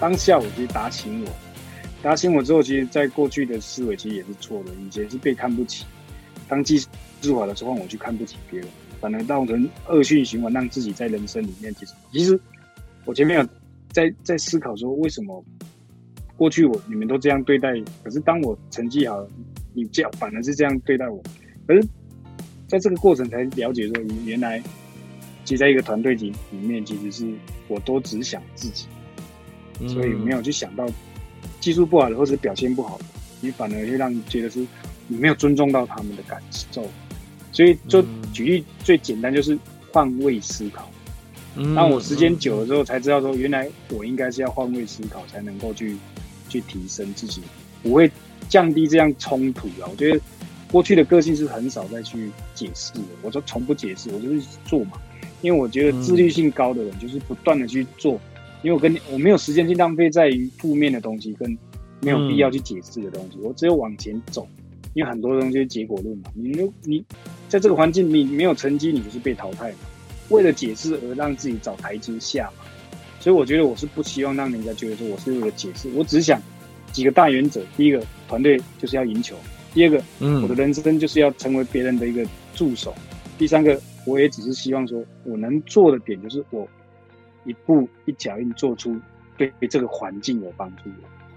当下我其实打醒我，打醒我之后，其实在过去的思维其实也是错的，以前是被看不起。当技术好的时候，我去看不起别人，反而造成恶性循环，让自己在人生里面其实，其实我前面有在在思考说，为什么过去我你们都这样对待，可是当我成绩好，你这样反而是这样对待我，可是在这个过程才了解说，原来其实在一个团队里里面，其实是我都只想自己。所以没有去想到技术不好的或者表现不好的，你反而会让你觉得是你没有尊重到他们的感受。所以就举例最简单就是换位思考。当我时间久了之后才知道说，原来我应该是要换位思考才能够去去提升自己，不会降低这样冲突啊。我觉得过去的个性是很少再去解释的，我说从不解释，我就是做嘛。因为我觉得自律性高的人就是不断的去做。因为我跟你，我没有时间去浪费在于负面的东西跟没有必要去解释的东西，嗯、我只有往前走。因为很多东西是结果论嘛，你你在这个环境你没有成绩，你就是被淘汰嘛。为了解释而让自己找台阶下嘛，所以我觉得我是不希望让人家觉得说我是为了解释，我只想几个大原则：第一个，团队就是要赢球；第二个，嗯，我的人生就是要成为别人的一个助手；第三个，我也只是希望说我能做的点就是我。一步一脚印做出对这个环境有帮助，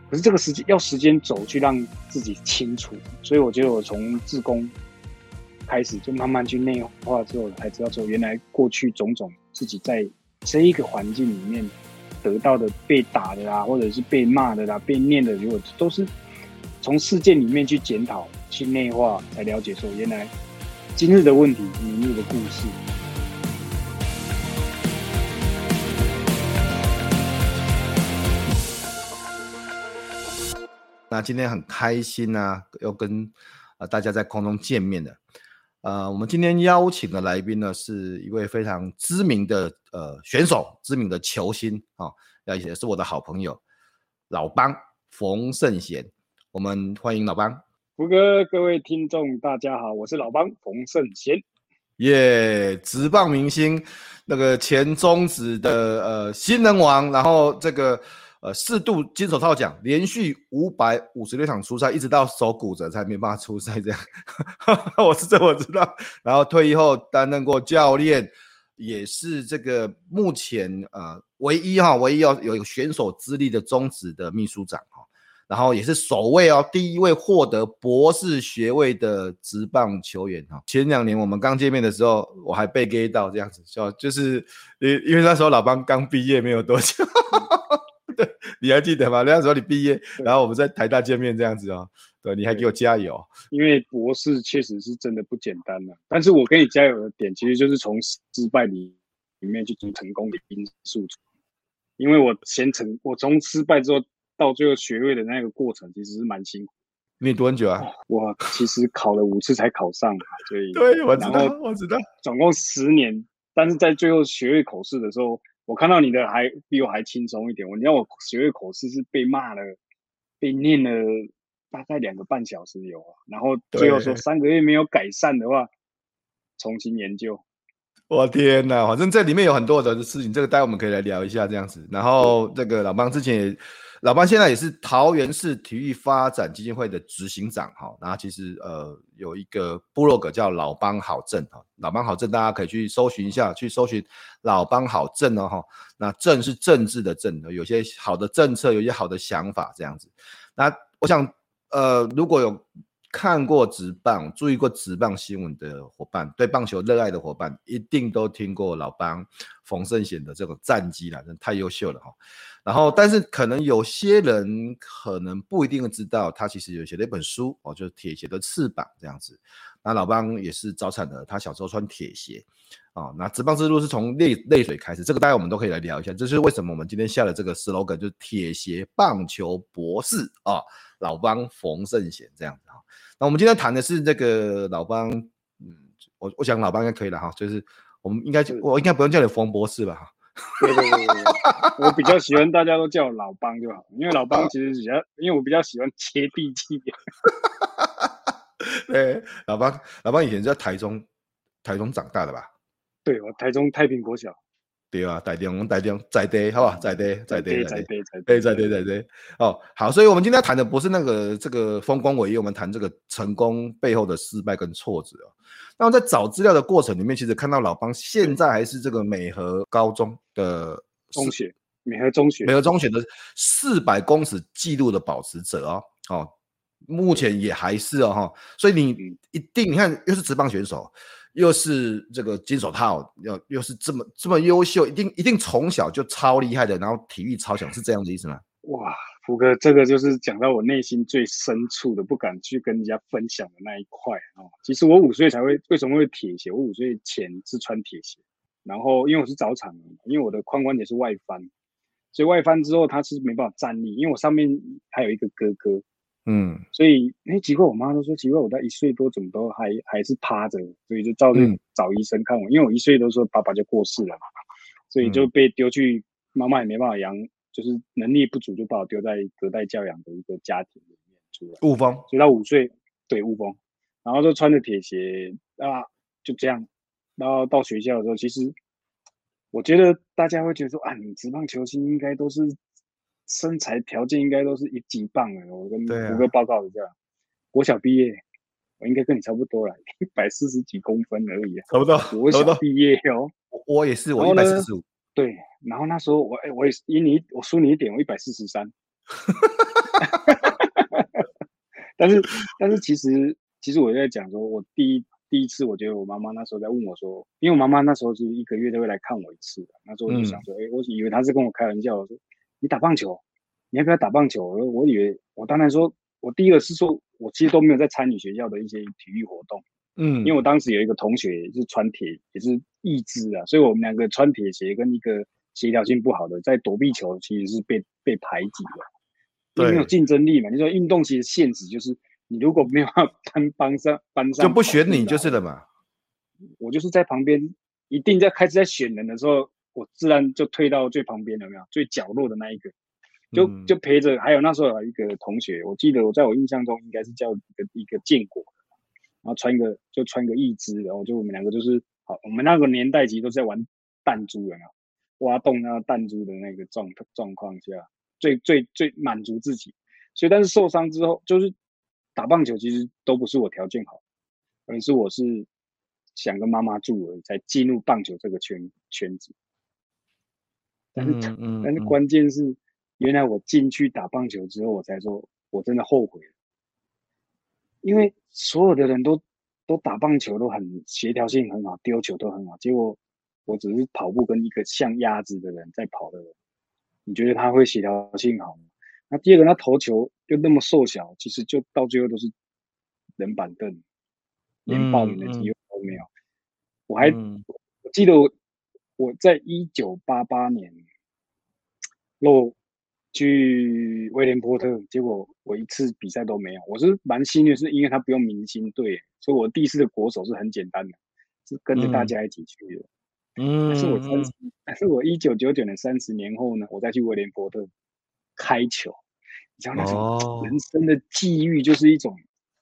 可是这个时间要时间走去让自己清楚，所以我觉得我从自宫开始就慢慢去内化之后，才知道说原来过去种种自己在这一个环境里面得到的被打的啦，或者是被骂的啦，被念的，如果都是从事件里面去检讨、去内化，才了解说原来今日的问题，明日的故事。那今天很开心啊，又跟呃大家在空中见面的。呃，我们今天邀请的来宾呢，是一位非常知名的呃选手，知名的球星啊，也是我的好朋友老邦冯圣贤。我们欢迎老邦。胡哥，各位听众，大家好，我是老邦冯圣贤。耶，直棒明星，那个前中职的呃新人王，然后这个。呃，四度金手套奖，连续五百五十六场出赛，一直到手骨折才没办法出赛，这样，我是这我知道。然后退役后担任过教练，也是这个目前呃唯一哈，唯一要有选手资历的中职的秘书长哈。然后也是首位哦，第一位获得博士学位的职棒球员哈。前两年我们刚见面的时候，我还被 gay 到这样子，就就是因因为那时候老帮刚毕业没有多久。对，你还记得吗？那时候你毕业，然后我们在台大见面这样子哦。对，你还给我加油，因为博士确实是真的不简单了。但是我给你加油的点，其实就是从失败里里面去读成功的因素。因为我先成，我从失败之后到最后学位的那个过程，其实是蛮辛苦。你多久啊？我其实考了五次才考上，所以对，我知道，我知道，总共十年。但是在最后学位口试的时候。我看到你的还比我还轻松一点。我你让我学会口试是被骂了，被念了大概两个半小时有啊。然后最后说三个月没有改善的话，重新研究。我天呐，反正这里面有很多的事情，这个待会我们可以来聊一下这样子。然后这个老帮之前也。老帮现在也是桃园市体育发展基金会的执行长哈，然后其实呃有一个部落格叫老帮好政哈，老帮好政大家可以去搜寻一下，去搜寻老帮好政哦哈，那政是政治的政，有些好的政策，有些好的想法这样子。那我想呃如果有看过职棒、注意过职棒新闻的伙伴，对棒球热爱的伙伴，一定都听过老帮冯胜贤的这个战绩了，真太优秀了哈。然后，但是可能有些人可能不一定知道，他其实有写了一本书哦，就是《铁鞋的翅膀》这样子。那老帮也是早产的，他小时候穿铁鞋哦。那职棒之路是从泪泪水开始，这个大家我们都可以来聊一下。这是为什么我们今天下的这个 slogan 就是铁鞋棒球博士啊、老帮冯圣贤这样子哈。那我们今天谈的是这个老帮，嗯，我我想老帮应该可以了哈，就是我们应该我应该不用叫你冯博士吧哈。对对对对，我比较喜欢大家都叫我老帮就好，因为老帮其实比较，因为我比较喜欢接地气。对，老帮老帮以前在台中，台中长大的吧？对，我台中太平国小。对啊，台中，台中在地，好吧，在地，在地，在地，在地，在地。哦，好，所以我们今天要谈的不是那个这个风光伟业，我们谈这个成功背后的失败跟挫折哦。那么在找资料的过程里面，其实看到老邦现在还是这个美和高中的中学，美和中学，美和中学的四百公尺纪录的保持者哦。哦，目前也还是哦哈，所以你一定你看又是职棒选手。又是这个金手套，又又是这么这么优秀，一定一定从小就超厉害的，然后体育超强，是这样的意思吗？哇，福哥，这个就是讲到我内心最深处的，不敢去跟人家分享的那一块哦。其实我五岁才会，为什么会铁鞋？我五岁前是穿铁鞋，然后因为我是早产的，因为我的髋关节是外翻，所以外翻之后他是没办法站立，因为我上面还有一个哥哥。嗯，所以哎，奇怪，我妈都说奇怪，我到一岁多怎么都还还是趴着，所以就照着找医生看我。嗯、因为我一岁多时候爸爸就过世了嘛，所以就被丢去，妈妈也没办法养，就是能力不足，就把我丢在隔代教养的一个家庭里面出来。雾峰，所以到五岁，对雾峰，然后就穿着铁鞋啊，就这样，然后到学校的时候，其实我觉得大家会觉得说啊，你职棒球星应该都是。身材条件应该都是一级棒的，我跟胡哥报告一下，啊、国小毕业，我应该跟你差不多了，一百四十几公分而已，差不多。国小毕业哦，我也是，我一百四十五。对，然后那时候我哎，我也是，赢你，我输你一点，我一百四十三。但是但是其实其实我在讲说，我第一第一次，我觉得我妈妈那时候在问我说，因为我妈妈那时候是一个月都会来看我一次的，那时候我就想说，哎、嗯，我以为她是跟我开玩笑，我说。你打棒球，你要不要打棒球？我我以为，我当然说，我第一个是说，我其实都没有在参与学校的一些体育活动，嗯，因为我当时有一个同学是穿铁，也是义肢啊，所以我们两个穿铁鞋跟一个协调性不好的在躲避球，其实是被被排挤的，对，没有竞争力嘛。你说运动其实限制就是，你如果没有 班班上班上就不选你就是了嘛。我就是在旁边，一定在开始在选人的时候。我自然就退到最旁边了，有没有？最角落的那一个，就就陪着。还有那时候有一个同学，我记得我在我印象中应该是叫一个一个建国，然后穿一个就穿一个义肢，然后就我们两个就是好，我们那个年代其实都在玩弹珠，有没有？挖洞那个弹珠的那个状状况下，最最最满足自己。所以，但是受伤之后，就是打棒球其实都不是我条件好，而是我是想跟妈妈住而已，才进入棒球这个圈圈子。但是，嗯嗯、但是关键是，原来我进去打棒球之后，我才说，我真的后悔了。因为所有的人都都打棒球都很协调性很好，丢球都很好，结果我只是跑步跟一个像鸭子的人在跑的人，你觉得他会协调性好吗？那第二个，他投球又那么瘦小，其实就到最后都是冷板凳，连报名的机会都没有。嗯、我还、嗯、我记得我。我在一九八八年落去威廉波特，结果我一次比赛都没有。我是蛮幸运，是因为他不用明星队，所以我第一次的国手是很简单的，是跟着大家一起去的。嗯，但是我三十，但是我一九九九年三十年后呢，我再去威廉波特开球，你知道那种人生的际遇，就是一种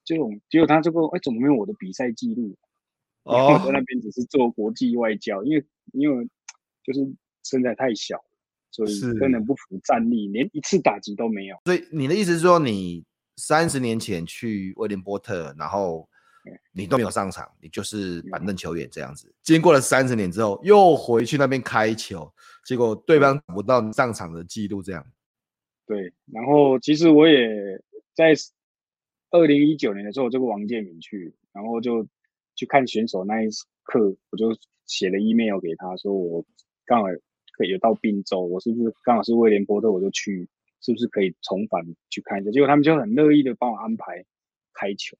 这种，结果他这个哎，怎么没有我的比赛记录？哦，我在那边只是做国际外交，因为。因为就是身材太小，所以根本不服战力，连一次打击都没有。所以你的意思是说，你三十年前去威廉波特，然后你都没有上场，你就是板凳球员这样子。经过了三十年之后，又回去那边开球，结果对方找不到你上场的记录，这样。对，然后其实我也在二零一九年的时候，这个王建民去，然后就去看选手那一刻，我就。写了 email 给他说，我刚好可以有到滨州，我是不是刚好是威廉波特，我就去，是不是可以重返去看一下？结果他们就很乐意的帮我安排开球。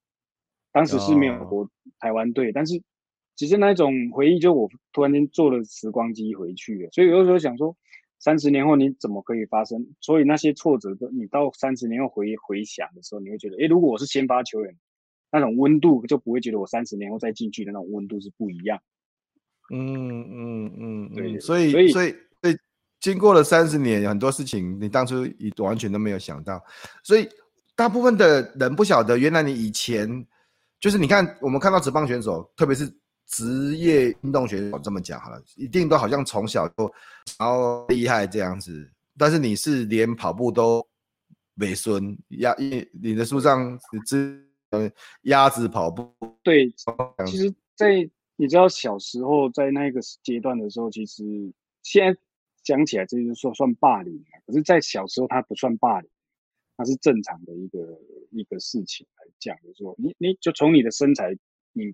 当时是没有国台湾队，但是只是那种回忆，就我突然间坐了时光机回去了。所以有时候想说，三十年后你怎么可以发生？所以那些挫折，你到三十年后回回想的时候，你会觉得，诶，如果我是先发球员，那种温度就不会觉得我三十年后再进去的那种温度是不一样。嗯嗯嗯，对，对，所以所以所以经过了三十年，很多事情你当初你完全都没有想到，所以大部分的人不晓得，原来你以前就是你看我们看到职棒选手，特别是职业运动选手这么讲好了，一定都好像从小就然后厉害这样子，但是你是连跑步都没孙鸭，你的书上只呃鸭子跑步，对，其实，在。你知道小时候在那个阶段的时候，其实现在讲起来这就是说算霸凌，可是，在小时候他不算霸凌，它是正常的一个一个事情来讲的时候，你你就从你的身材，你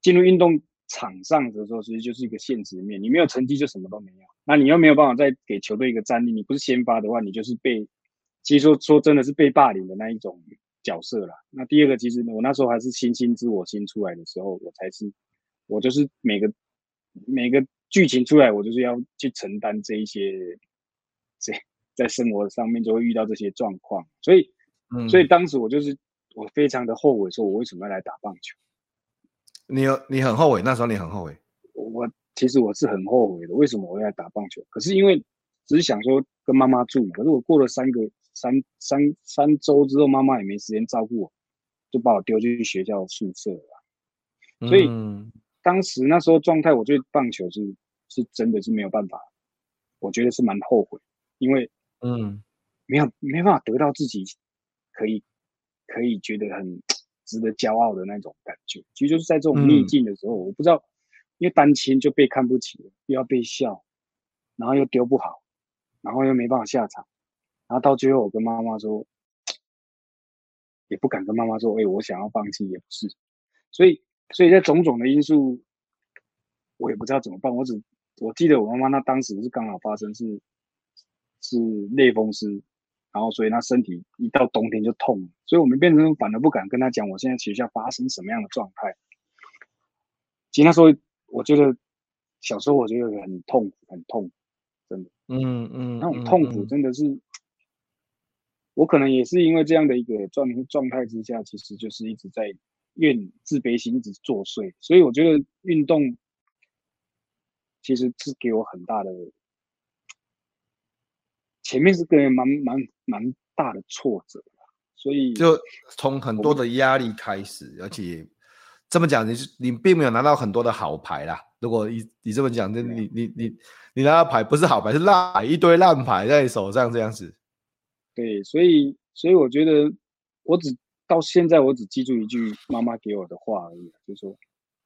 进入运动场上的时候，其实就是一个现实面，你没有成绩就什么都没有，那你又没有办法再给球队一个战力，你不是先发的话，你就是被，其实说说真的是被霸凌的那一种角色啦。那第二个，其实我那时候还是星星之火星出来的时候，我才是。我就是每个每个剧情出来，我就是要去承担这一些，这在生活上面就会遇到这些状况，所以，嗯，所以当时我就是我非常的后悔，说我为什么要来打棒球？你有你很后悔，那时候你很后悔。我其实我是很后悔的，为什么我要来打棒球？可是因为只是想说跟妈妈住，可是我过了三个三三三周之后，妈妈也没时间照顾我，就把我丢进去学校宿舍了，所以。嗯当时那时候状态，我觉得棒球是是真的是没有办法，我觉得是蛮后悔，因为嗯，没有没办法得到自己可以可以觉得很值得骄傲的那种感觉。其实就是在这种逆境的时候，嗯、我不知道，因为单亲就被看不起，又要被笑，然后又丢不好，然后又没办法下场，然后到最后我跟妈妈说，也不敢跟妈妈说，哎，我想要放弃也不是，所以。所以在种种的因素，我也不知道怎么办。我只我记得我妈妈那当时是刚好发生是是类风湿，然后所以她身体一到冬天就痛，所以我们变成反而不敢跟她讲我现在学校发生什么样的状态。其实那时候我觉得小时候我觉得很痛苦，很痛，真的，嗯嗯，那种痛苦真的是，我可能也是因为这样的一个状状态之下，其实就是一直在。怨自卑心一直作祟，所以我觉得运动其实是给我很大的，前面是个人蛮蛮蛮大的挫折，所以就从很多的压力开始，而且这么讲，你是你并没有拿到很多的好牌啦。如果你你这么讲，就你你你你拿到牌不是好牌，是烂牌，一堆烂牌在你手上这样子。对，所以所以我觉得我只。到现在我只记住一句妈妈给我的话而已，就是说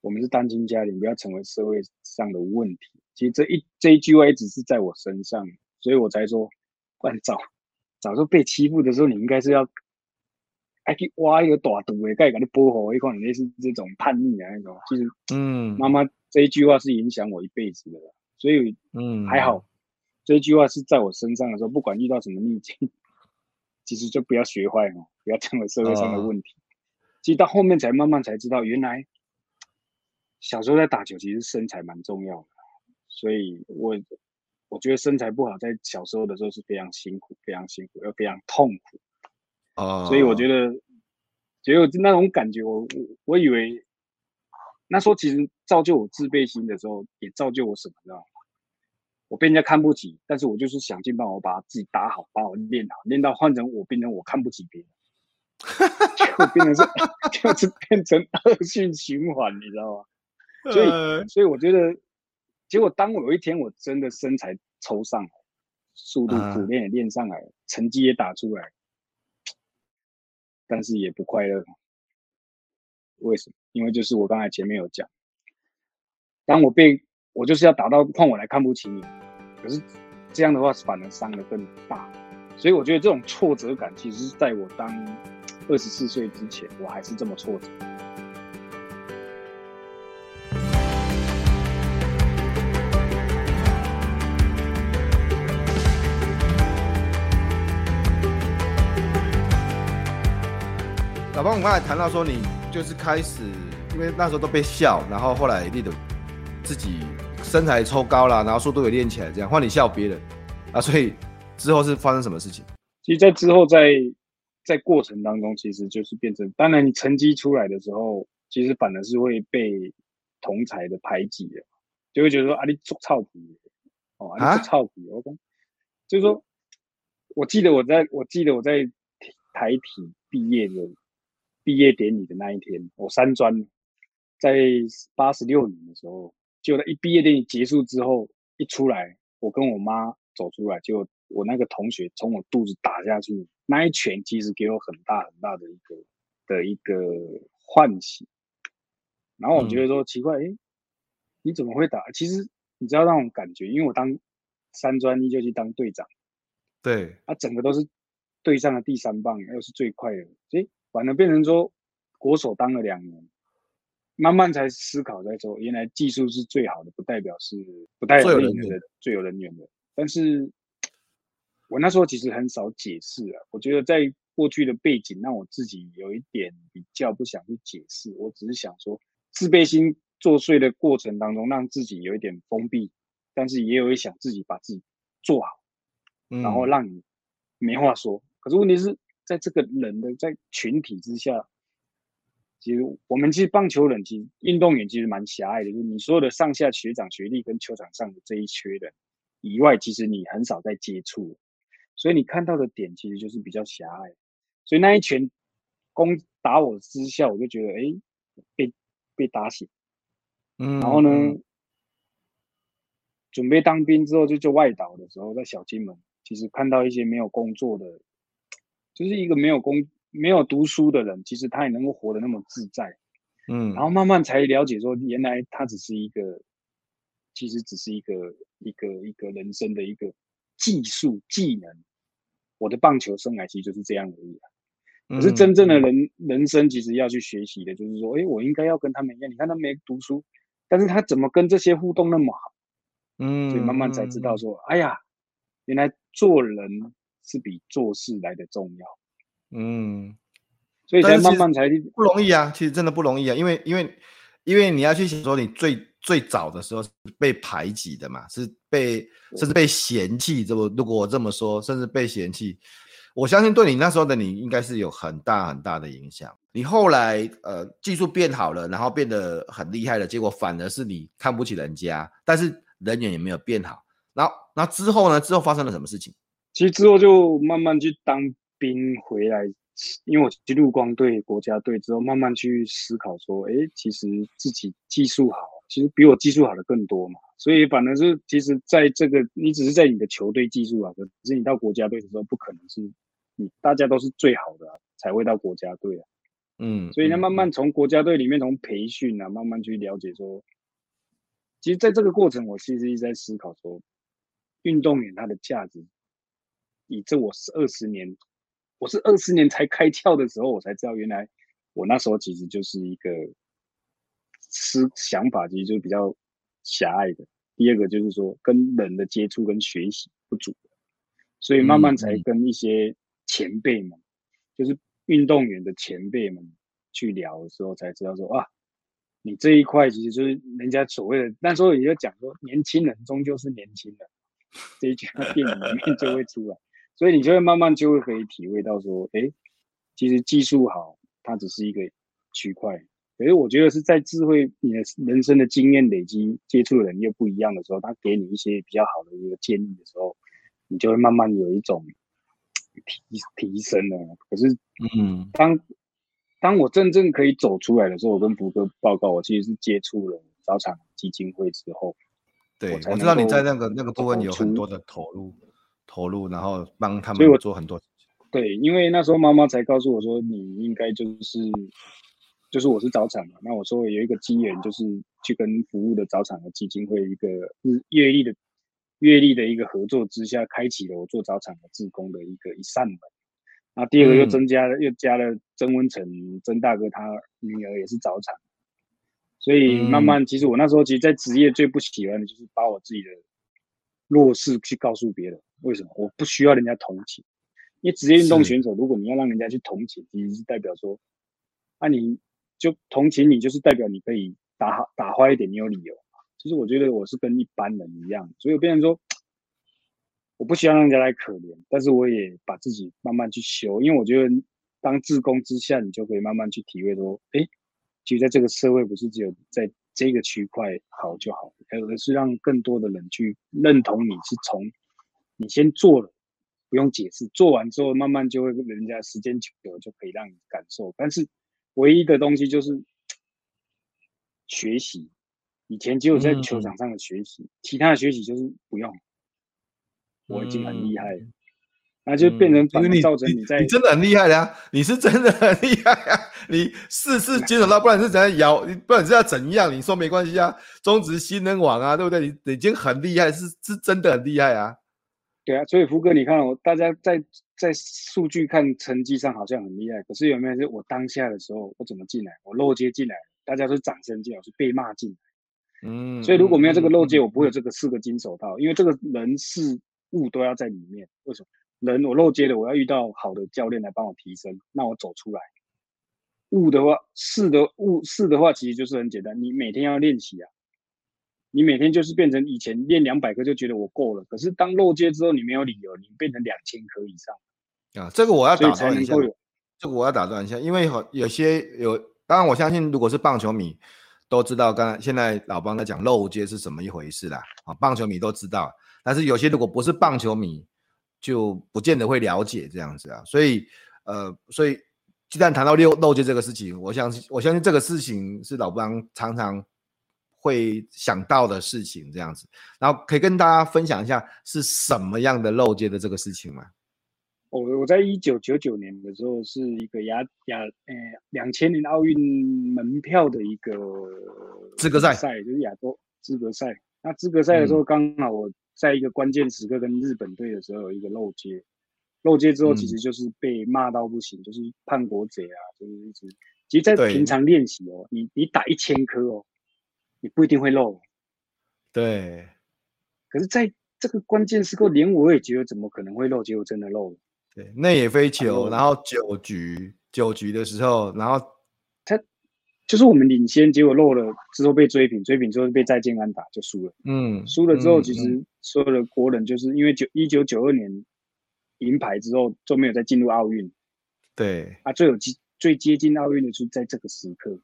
我们是单亲家庭，不要成为社会上的问题。其实这一这一句话一直是在我身上，所以我才说，不然早早就被欺负的时候，你应该是要还去挖一个大洞诶，盖给你剥好一块，类似这种叛逆的那种。其实，嗯，妈妈这一句话是影响我一辈子的，所以，嗯，还好这一句话是在我身上的时候，不管遇到什么逆境。其实就不要学坏哦，不要成为社会上的问题。哦、其实到后面才慢慢才知道，原来小时候在打球，其实身材蛮重要的。所以我我觉得身材不好，在小时候的时候是非常辛苦、非常辛苦又非常痛苦。啊、哦，所以我觉得，只有那种感觉我，我我我以为那时候其实造就我自卑心的时候，也造就我什么，知道吗？我被人家看不起，但是我就是想尽办法把自己打好，把我练好，练到换成我变成我看不起别人，就变成是 就是变成恶性循环，你知道吗？所以所以我觉得，结果当我有一天我真的身材抽上来，速度苦练也练上来，成绩也打出来，但是也不快乐。为什么？因为就是我刚才前面有讲，当我被。我就是要打到换我来看不起你，可是这样的话反而伤得更大，所以我觉得这种挫折感其实是在我当二十四岁之前，我还是这么挫折。老方，我刚才谈到说你就是开始，因为那时候都被笑，然后后来你的自己身材抽高了，然后速度也练起来，这样换你笑别人啊，所以之后是发生什么事情？其实，在之后在在过程当中，其实就是变成，当然你成绩出来的时候，其实反而是会被同才的排挤的，就会觉得说啊，你做臭皮，哦，啊，你做臭皮，我讲，就是说，我记得我在我记得我在台体毕业的。毕业典礼的那一天，我三专在八十六年的时候，就一毕业典礼结束之后一出来，我跟我妈走出来，就我那个同学从我肚子打下去，那一拳其实给我很大很大的一个的一个唤醒。然后我觉得说奇怪，哎、嗯，你怎么会打？其实你知道那种感觉，因为我当三专一就去当队长，对，他、啊、整个都是队上的第三棒，又是最快的，所以反而变成说，国手当了两年，慢慢才思考在说，原来技术是最好的，不代表是不带有人员的最有人员的。但是，我那时候其实很少解释啊。我觉得在过去的背景，让我自己有一点比较不想去解释。我只是想说，自卑心作祟的过程当中，让自己有一点封闭，但是也有一想自己把自己做好，然后让你没话说。可是问题是。在这个人的在群体之下，其实我们其实棒球人，其实运动员其实蛮狭隘的。就是你所有的上下学长学历跟球场上的这一圈人以外，其实你很少在接触，所以你看到的点其实就是比较狭隘。所以那一拳攻打我之下，我就觉得哎、欸，被被打醒。嗯，然后呢，准备当兵之后就就外岛的时候，在小金门，其实看到一些没有工作的。就是一个没有工、没有读书的人，其实他也能够活得那么自在，嗯，然后慢慢才了解说，原来他只是一个，其实只是一个一个一个人生的一个技术技能。我的棒球生涯其实就是这样而已啊。可是真正的人人生，其实要去学习的，就是说，哎，我应该要跟他们一样。你看他没读书，但是他怎么跟这些互动那么好？嗯，所以慢慢才知道说，哎呀，原来做人。是比做事来的重要，嗯，所以才慢慢才不容易啊，其实真的不容易啊，因为因为因为你要去想说，你最最早的时候是被排挤的嘛，是被甚至被嫌弃，这么如果我这么说，甚至被嫌弃，我相信对你那时候的你应该是有很大很大的影响。你后来呃技术变好了，然后变得很厉害了，结果反而是你看不起人家，但是人缘也没有变好。然后然后之后呢？之后发生了什么事情？其实之后就慢慢去当兵回来，因为我去陆光队、国家队之后，慢慢去思考说，哎，其实自己技术好，其实比我技术好的更多嘛。所以反正是，其实在这个你只是在你的球队技术好，可是你到国家队的时候，不可能是你大家都是最好的、啊、才会到国家队啊。嗯，所以呢，慢慢从国家队里面从培训啊，慢慢去了解说，其实在这个过程，我其实一直在思考说，运动员他的价值。以这我是二十年，我是二十年才开窍的时候，我才知道原来我那时候其实就是一个思想法，其实就是比较狭隘的。第二个就是说跟人的接触跟学习不足，所以慢慢才跟一些前辈们，就是运动员的前辈们去聊的时候，才知道说啊，你这一块其实就是人家所谓的那时候也就讲说，年轻人终究是年轻人，这一句话 电影里面就会出来。所以你就会慢慢就会可以体会到说，哎，其实技术好，它只是一个区块。可是我觉得是在智慧，你的人生的经验累积、接触的人又不一样的时候，他给你一些比较好的一个建议的时候，你就会慢慢有一种提提升了。可是，嗯，当当我真正可以走出来的时候，我跟福哥报告，我其实是接触了早产基金会之后，对，我，我知道你在那个那个部分有很多的投入。投入，然后帮他们做很多。对，因为那时候妈妈才告诉我说，你应该就是，就是我是早产嘛。那我说有一个机缘，就是去跟服务的早产的基金会一个日阅历的阅历的一个合作之下，开启了我做早产的志工的一个一扇门。那第二个又增加了，嗯、又加了曾文成曾大哥，他女儿也是早产，所以慢慢，嗯、其实我那时候其实，在职业最不喜欢的就是把我自己的弱势去告诉别人。为什么我不需要人家同情？因为职业运动选手，如果你要让人家去同情，其实是代表说那、啊、你就同情你，就是代表你可以打好打坏一点，你有理由。其实我觉得我是跟一般人一样，所以我变成说，我不希望让人家来可怜，但是我也把自己慢慢去修，因为我觉得当志工之下，你就可以慢慢去体会说，哎，其实在这个社会不是只有在这个区块好就好，而是让更多的人去认同你是从你先做了，不用解释，做完之后慢慢就会人家时间久了就可以让你感受，但是唯一的东西就是 学习。以前只有在球场上的学习，嗯、其他的学习就是不用。我已经很厉害了，嗯、那就变成反造成你在你，你真的很厉害的啊！你是真的很厉害啊！你事事 接手到，不然是怎样摇？不然是要怎样？你说没关系啊，中职新人王啊，对不对？你已经很厉害，是是真的很厉害啊！对啊，所以福哥，你看我，大家在在数据看成绩上好像很厉害，可是有没有是我当下的时候，我怎么进来？我漏接进来，大家都掌声进来，我是被骂进来。嗯，所以如果没有这个漏接，我不会有这个四个金手套，因为这个人事物都要在里面。为什么？人我漏接了，我要遇到好的教练来帮我提升，那我走出来。悟的话，是的悟是的话，其实就是很简单，你每天要练习啊。你每天就是变成以前练两百颗就觉得我够了，可是当漏接之后，你没有理由，你变成两千颗以上。啊，这个我要打断一下，这个我要打断一下，因为有些有，当然我相信，如果是棒球迷。都知道，刚才现在老帮在讲漏接是怎么一回事啦。啊，棒球迷都知道，但是有些如果不是棒球迷，就不见得会了解这样子啊。所以，呃，所以既然谈到漏漏接这个事情，我相信我相信这个事情是老帮常常会想到的事情这样子。然后可以跟大家分享一下是什么样的漏接的这个事情吗？我我在一九九九年的时候是一个亚亚呃两千年奥运门票的一个资格赛赛，就是亚洲资格赛。那资格赛的时候，刚好我在一个关键时刻跟日本队的时候有一个漏接，漏接之后其实就是被骂到不行，嗯、就是叛国贼啊，就是一直。其实，在平常练习哦，你你打一千颗哦，你不一定会漏。对。可是在这个关键时刻，连我也觉得怎么可能会漏，结果真的漏了。对，内野飞球，然后九局九局的时候，然后他就是我们领先，结果漏了之后被追平，追平之后被再见安打就输了。嗯，输了之后，其实所有的国人就是因为九一九九二年银牌之后就没有再进入奥运。对啊，最有接最接近奥运的就是在这个时刻。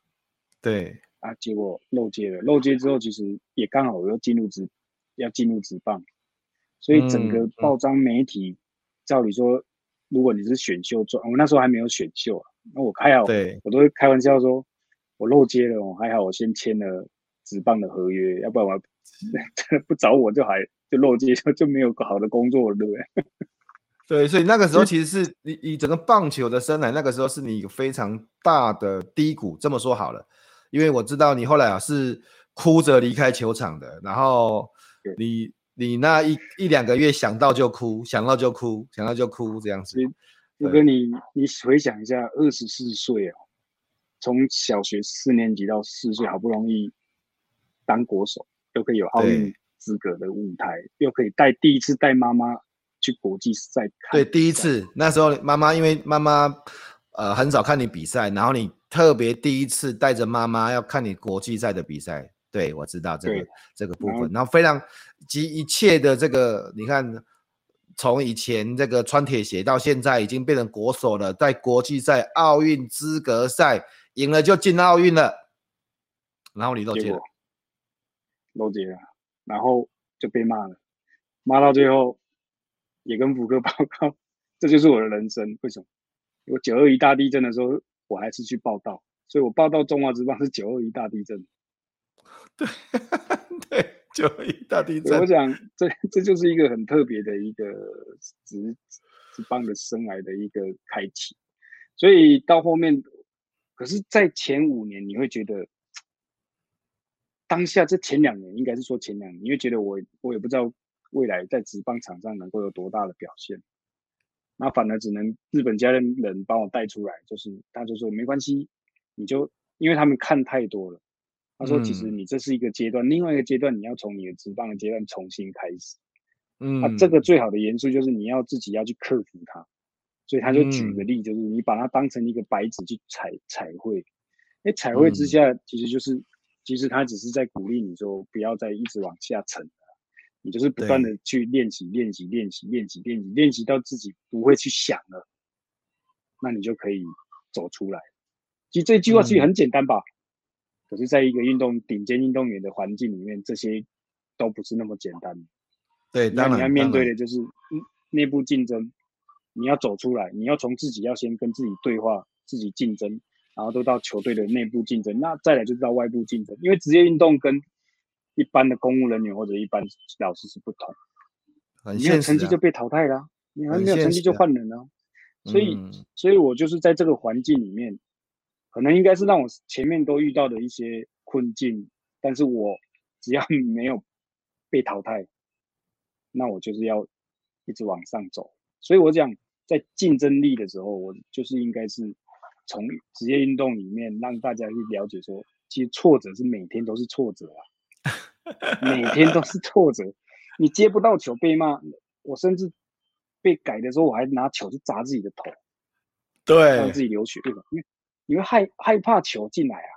对啊，结果漏接了，漏接之后其实也刚好我又进入职要进入职棒，所以整个报章媒体照理说。如果你是选秀状，我那时候还没有选秀啊，那我还好，对我都会开玩笑说，我漏接了，我还好，我先签了职棒的合约，要不然我 不找我就还就漏接就就没有个好的工作了，对不对？对，所以那个时候其实是你你整个棒球的生涯，那个时候是你一个非常大的低谷，这么说好了，因为我知道你后来啊是哭着离开球场的，然后你。你那一一两个月想到就哭，想到就哭，想到就哭这样子。福哥，你你回想一下，二十四岁哦，从小学四年级到四岁，好不容易当国手，又可以有奥运资格的舞台，又可以带第一次带妈妈去国际赛。对，第一次那时候妈妈因为妈妈呃很少看你比赛，然后你特别第一次带着妈妈要看你国际赛的比赛。对，我知道这个这个部分，然后非常集一切的这个，你看，从以前这个穿铁鞋到现在已经变成国手了，在国际赛、奥运资格赛赢了就进奥运了，然后你漏接了，漏接了，然后就被骂了，骂到最后也跟福哥报告，这就是我的人生。为什么？我九二一大地震的时候，我还是去报道，所以我报道中华之邦是九二一大地震。对 对，就一大地震。我想，这这就是一个很特别的一个职职棒的生来的一个开启。所以到后面，可是，在前五年，你会觉得当下这前两年，应该是说前两年，你会觉得我我也不知道未来在职棒场上能够有多大的表现。那反而只能日本家人人帮我带出来，就是他就说没关系，你就因为他们看太多了。他说：“其实你这是一个阶段，嗯、另外一个阶段你要从你的职棒的阶段重新开始。嗯，那、啊、这个最好的元素就是你要自己要去克服它。所以他就举个例，就是你把它当成一个白纸去彩彩绘，哎，彩绘之下其实就是，嗯、其实他只是在鼓励你说不要再一直往下沉了，你就是不断的去练习练习练习练习练习练习到自己不会去想了，那你就可以走出来。其实这句话其实很简单吧，嗯、可是在一个运动顶尖运动员的环境里面，这些都不是那么简单。对，当然你要面对的就是内部竞争。你要走出来，你要从自己要先跟自己对话，自己竞争，然后都到球队的内部竞争，那再来就是到外部竞争。因为职业运动跟一般的公务人员或者一般老师是不同，啊、你没有成绩就被淘汰了、啊，你还没有成绩就换人了、啊。所以，嗯、所以我就是在这个环境里面，可能应该是让我前面都遇到的一些困境，但是我只要没有被淘汰，那我就是要一直往上走。所以我讲。在竞争力的时候，我就是应该是从职业运动里面让大家去了解说，其实挫折是每天都是挫折啊，每天都是挫折。你接不到球被骂，我甚至被改的时候，我还拿球去砸自己的头，对，让自己流血，对吧？因为你会害害怕球进来啊，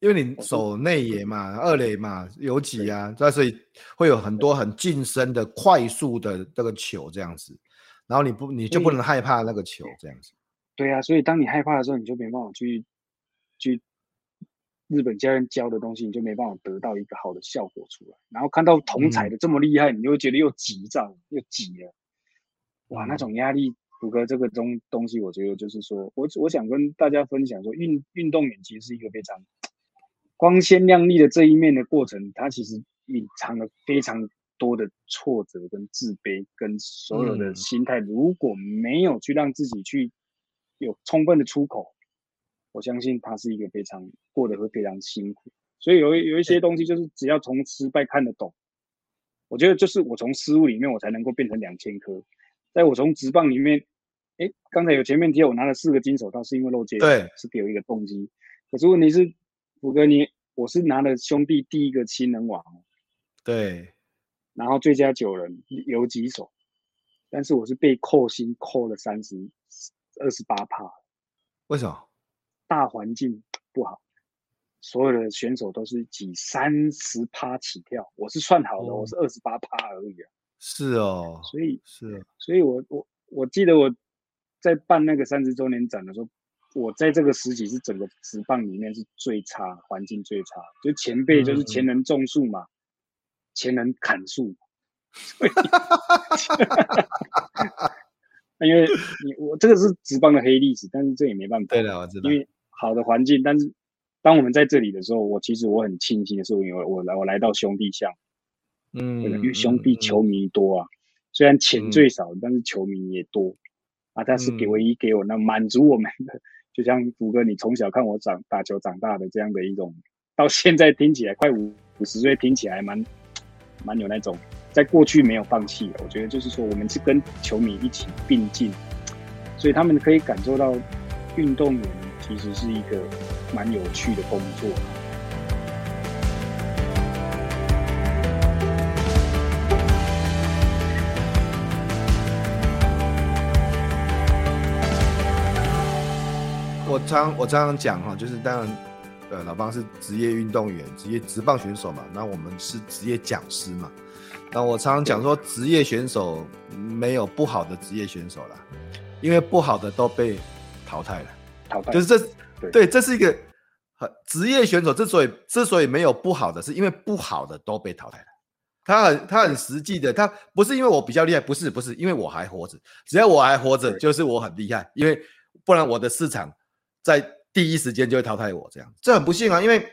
因为你守内野嘛，二垒嘛，游击啊，那所以会有很多很近身的、快速的这个球这样子。然后你不，你就不能害怕那个球这样子。对啊，所以当你害怕的时候，你就没办法去去日本教练教的东西，你就没办法得到一个好的效果出来。然后看到同彩的这么厉害，嗯、你就会觉得又急躁又急了。哇，那种压力，福哥这个东东西，我觉得就是说我我想跟大家分享说，运运动员其实是一个非常 光鲜亮丽的这一面的过程，它其实隐藏了非常。多的挫折跟自卑跟所有的心态，如果没有去让自己去有充分的出口，我相信他是一个非常过得会非常辛苦。所以有有一些东西就是只要从失败看得懂，我觉得就是我从失误里面我才能够变成两千颗。在我从职棒里面，哎，刚才有前面提我拿了四个金手套，是因为漏接，对，是给我一个动机。可是问题是，虎哥你我是拿了兄弟第一个新人王，对。然后最佳九人有几手，但是我是被扣薪扣了三十二十八趴，为什么？大环境不好，所有的选手都是挤三十趴起跳，我是算好的，哦、我是二十八趴而已啊。是哦，所以是，所以我我我记得我在办那个三十周年展的时候，我在这个时期是整个职棒里面是最差，环境最差，就前辈就是前人种树嘛。嗯前人砍树，因为你我这个是职棒的黑历史，但是这也没办法。对的，我知道。因为好的环境，但是当我们在这里的时候，我其实我很庆幸的是，因为我来我来到兄弟巷，嗯，因为兄弟球迷多啊，嗯、虽然钱最少，嗯、但是球迷也多啊。但是给唯一给我那满足我们的，嗯、就像福哥，你从小看我长打球长大的这样的一种，到现在听起来快五五十岁，听起来蛮。蛮有那种，在过去没有放弃，我觉得就是说，我们是跟球迷一起并进，所以他们可以感受到，运动员其实是一个蛮有趣的工作。我常我常常讲哈，就是当然。呃，老方是职业运动员，职业职棒选手嘛，那我们是职业讲师嘛。那我常常讲说，职业选手没有不好的职业选手啦，因为不好的都被淘汰了。淘汰就是这，对，对，这是一个很职业选手之所以之所以没有不好的，是因为不好的都被淘汰了。他很他很实际的，他不是因为我比较厉害，不是不是，因为我还活着，只要我还活着，就是我很厉害，因为不然我的市场在。第一时间就会淘汰我，这样这很不幸啊！因为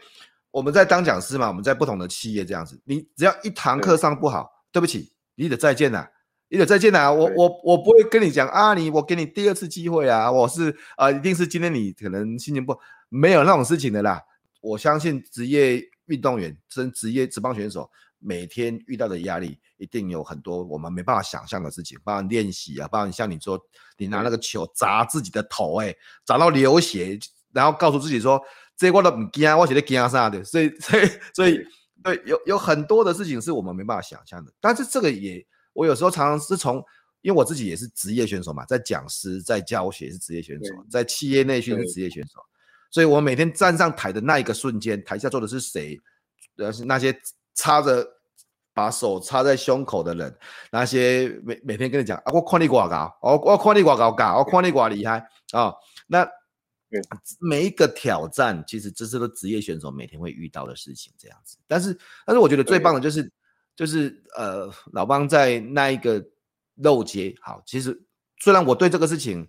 我们在当讲师嘛，我们在不同的企业这样子，你只要一堂课上不好，对，对不起，你得再见呐，你得再见呐！我我我不会跟你讲啊，你我给你第二次机会啊，我是啊、呃，一定是今天你可能心情不好，没有那种事情的啦。我相信职业运动员真职业职棒选手每天遇到的压力一定有很多我们没办法想象的事情，包括练习啊，包括像你说你拿那个球砸自己的头、欸，哎，砸到流血。然后告诉自己说，这我都不惊，我是在惊啥的？所以，所以，所以，对，有有很多的事情是我们没办法想象的。但是这个也，我有时候常常是从因为我自己也是职业选手嘛，在讲师，在教学是职业选手，在企业内训是职业选手，所以我每天站上台的那一个瞬间，台下坐的是谁？呃，是那些插着把手插在胸口的人，那些每每天跟你讲啊，我看你多高，我我看你多高高，我看你多厉害啊、哦，那每一个挑战，其实这是个职业选手每天会遇到的事情，这样子。但是，但是我觉得最棒的就是，就是呃，老帮在那一个。漏接好，其实虽然我对这个事情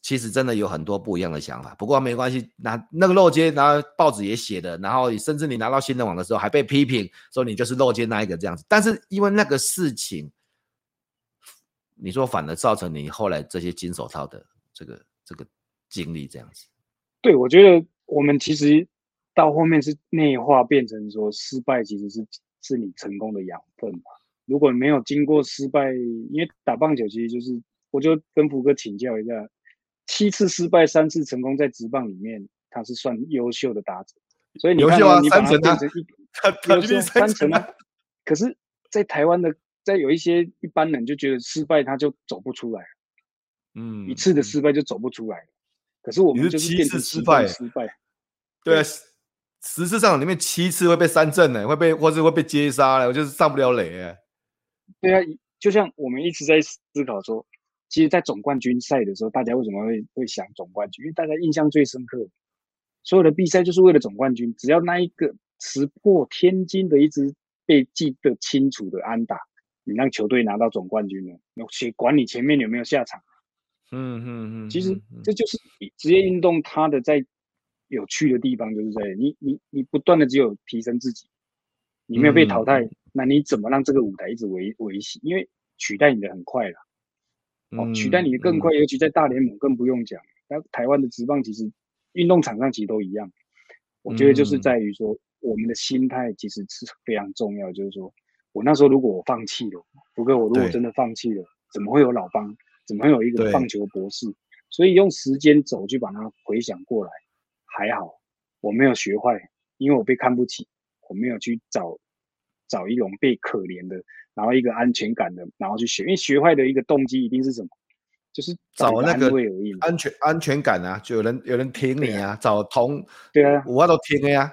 其实真的有很多不一样的想法，不过没关系。那那个漏接，然后报纸也写的，然后甚至你拿到新人网的时候还被批评说你就是漏接那一个这样子。但是因为那个事情，你说反而造成你后来这些金手套的这个这个经历这样子。对，我觉得我们其实到后面是内化变成说失败其实是是你成功的养分嘛。如果没有经过失败，因为打棒球其实就是，我就跟福哥请教一下，七次失败三次成功，在职棒里面他是算优秀的打者，所以你看你把它变成一，优秀三成啊。可是，在台湾的，在有一些一般人就觉得失败他就走不出来，嗯，一次的失败就走不出来。可是我们就是七次失败，失败，对。十次上场里面七次会被三振呢，会被或是会被接杀了，我就是上不了垒哎。对啊，就像我们一直在思考说，其实，在总冠军赛的时候，大家为什么会会想总冠军？因为大家印象最深刻，所有的比赛就是为了总冠军。只要那一个石破天惊的一支被记得清楚的安打，你让球队拿到总冠军了，那谁管你前面有没有下场？嗯嗯嗯。其实这就是职业运动它的在有趣的地方，就是在你你你不断的只有提升自己，你没有被淘汰。嗯那你怎么让这个舞台一直维维系？因为取代你的很快了，哦，取代你的更快，嗯、尤其在大联盟更不用讲。那台湾的职棒其实运动场上其实都一样。我觉得就是在于说，我们的心态其实是非常重要。就是说我那时候如果我放弃了，福哥，我如果真的放弃了，怎么会有老帮？怎么会有一个棒球博士？所以用时间轴去把它回想过来，还好我没有学坏，因为我被看不起，我没有去找。找一种被可怜的，然后一个安全感的，然后去学，因为学坏的一个动机一定是什么？就是找那个安全安全感啊，就有人有人挺你啊，啊找同对啊，我都听了呀。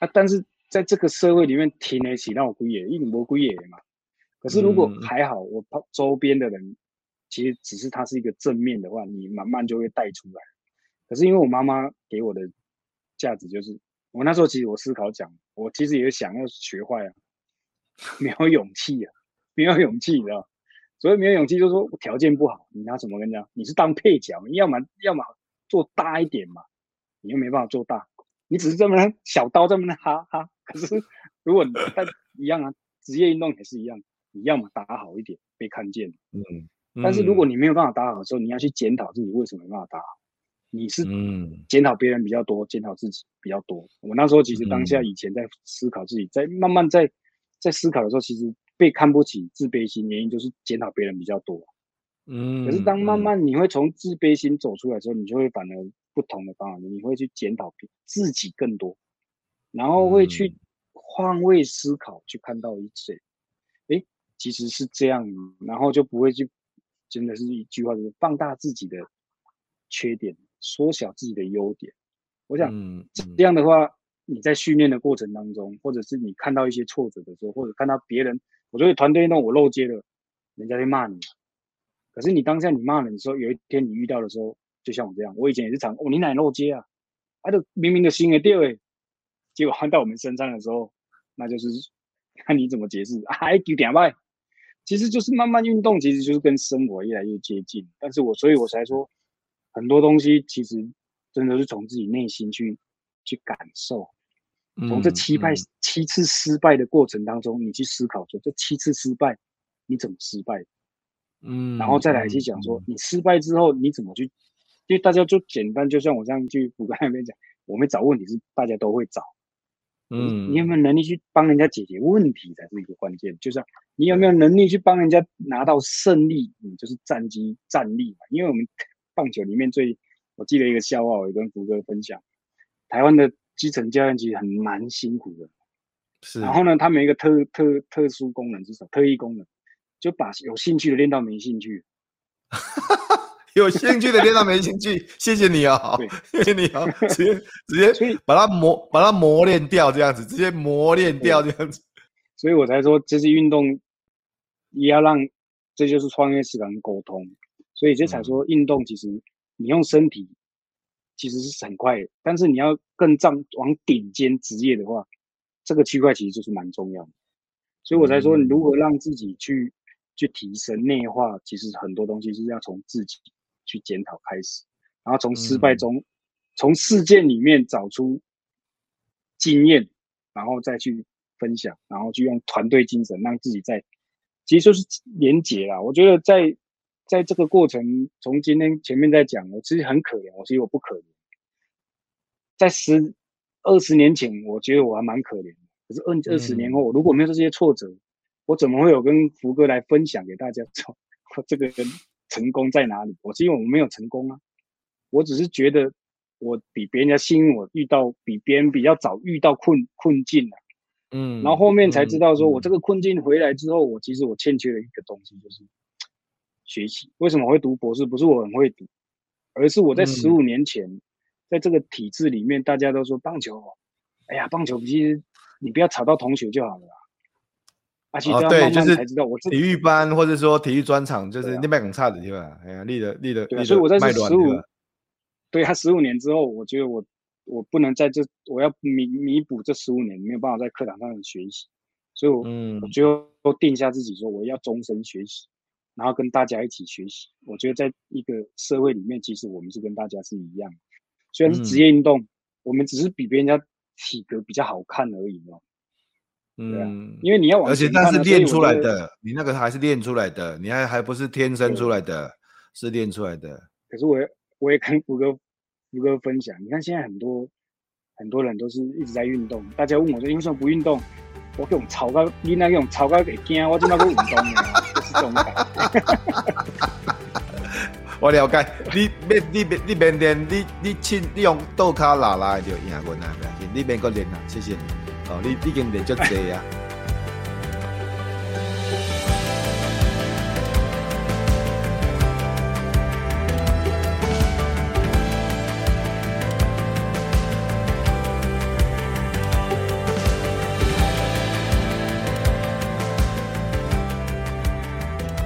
啊，但是在这个社会里面，挺得起那我归野，一点不归野嘛。可是如果还好，我周边的人、嗯、其实只是它是一个正面的话，你慢慢就会带出来。可是因为我妈妈给我的价值就是。我那时候其实我思考讲，我其实也想要学坏啊，没有勇气啊，没有勇气，你知道？所以没有勇气就是说条件不好，你拿什么跟人家？你是当配角，你要么要么做大一点嘛，你又没办法做大，你只是这么小刀这么哈哈。可是如果你 但一样啊，职业运动也是一样，你要么打好一点被看见，嗯，但是如果你没有办法打好的时候，你要去检讨自己为什么没办法打好。你是检讨别人比较多，检讨自己比较多。我那时候其实当下以前在思考自己，在慢慢在在思考的时候，其实被看不起、自卑心原因就是检讨别人比较多。嗯，可是当慢慢你会从自卑心走出来之后，你就会反而不同的方法，你会去检讨自己更多，然后会去换位思考，去看到一切。诶，其实是这样，然后就不会去，真的是一句话就是放大自己的缺点。缩小自己的优点，我想这样的话，你在训练的过程当中，或者是你看到一些挫折的时候，或者看到别人，我觉得团队运动我漏接了，人家会骂你。可是你当下你骂人的时候，有一天你遇到的时候，就像我这样，我以前也是常哦，你哪漏接啊？他、啊、就明明的心也掉诶，结果换到我们身上的时候，那就是 看你怎么解释，还丢点外，其实就是慢慢运动，其实就是跟生活越来越接近。但是我所以我才说。很多东西其实真的是从自己内心去去感受，从这七败、嗯嗯、七次失败的过程当中，你去思考说这七次失败你怎么失败，嗯，然后再来去讲说你失败之后你怎么去，因为大家就简单，就像我这样去补刚那边讲，我们找问题是大家都会找，嗯，你有没有能力去帮人家解决问题才是一个关键，就是你有没有能力去帮人家拿到胜利，你就是战绩战力嘛，因为我们。棒球里面最，我记得一个笑话，我跟福哥分享。台湾的基层教练其实很蛮辛苦的，是。然后呢，他们一个特特特殊功能是什么？特异功能，就把有兴趣的练到没兴趣。有兴趣的练到没兴趣，谢谢你哦，谢谢你哦，直接直接把它磨把它磨练掉这样子，直接磨练掉这样子。所以我才说，这是运动也要让，这就是创业思考跟沟通。所以这才说，运动其实你用身体其实是很快的，但是你要更上往顶尖职业的话，这个区块其实就是蛮重要的。所以我才说，你如何让自己去去提升内化，其实很多东西是要从自己。去检讨开始，然后从失败中，从、嗯、事件里面找出经验，然后再去分享，然后去用团队精神让自己在，其实就是连结啦。我觉得在在这个过程，从今天前面在讲，我其实很可怜，我其实我不可怜。在十二十年前，我觉得我还蛮可怜的。可是二二十年后，嗯、如果没有这些挫折，我怎么会有跟福哥来分享给大家？这个人。成功在哪里？我是因为我没有成功啊，我只是觉得我比别人家幸运，我遇到比别人比较早遇到困困境了，嗯，然后后面才知道说我这个困境回来之后，我其实我欠缺了一个东西，就是学习。为什么我会读博士？不是我很会读，而是我在十五年前，在这个体制里面，大家都说棒球，哎呀，棒球其实你不要吵到同学就好了。啊，其实慢慢才知道我体育班或者说体育专场就是那边很差的，地方？哎呀，立了立了，对，所以我在这十五，对他十五年之后，我觉得我我不能在这，我要弥弥补这十五年没有办法在课堂上学习，所以我嗯，我就都定下自己说我要终身学习，然后跟大家一起学习。我觉得在一个社会里面，其实我们是跟大家是一样，虽然是职业运动，我们只是比别人家体格比较好看而已哦。嗯，因为你要往，而且那是练出来的，你那个还是练出来的，你还还不是天生出来的，是练出来的。可是我也我也跟福哥福哥分享，你看现在很多很多人都是一直在运动，大家问我说，为什么不运动？我用草高，你那用草高给惊，我就那个运动的，就是这种感觉。我了解，你你你你边练，你你亲你用倒卡拉拉就赢我那边，你边个练啊？谢谢你。哦，你已经练足济啊！